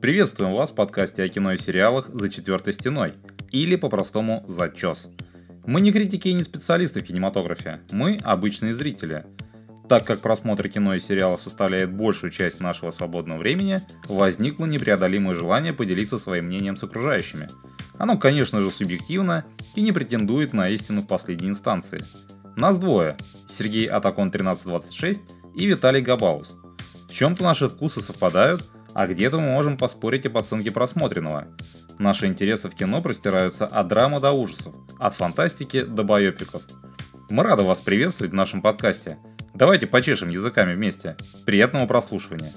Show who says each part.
Speaker 1: Приветствуем вас в подкасте о кино и сериалах «За четвертой стеной» или по-простому «За чес». Мы не критики и не специалисты в кинематографе, мы обычные зрители. Так как просмотр кино и сериалов составляет большую часть нашего свободного времени, возникло непреодолимое желание поделиться своим мнением с окружающими. Оно, конечно же, субъективно и не претендует на истину в последней инстанции. Нас двое – Сергей Атакон 1326 и Виталий Габаус. В чем-то наши вкусы совпадают – а где-то мы можем поспорить об оценке просмотренного. Наши интересы в кино простираются от драмы до ужасов, от фантастики до байопиков. Мы рады вас приветствовать в нашем подкасте. Давайте почешем языками вместе. Приятного прослушивания.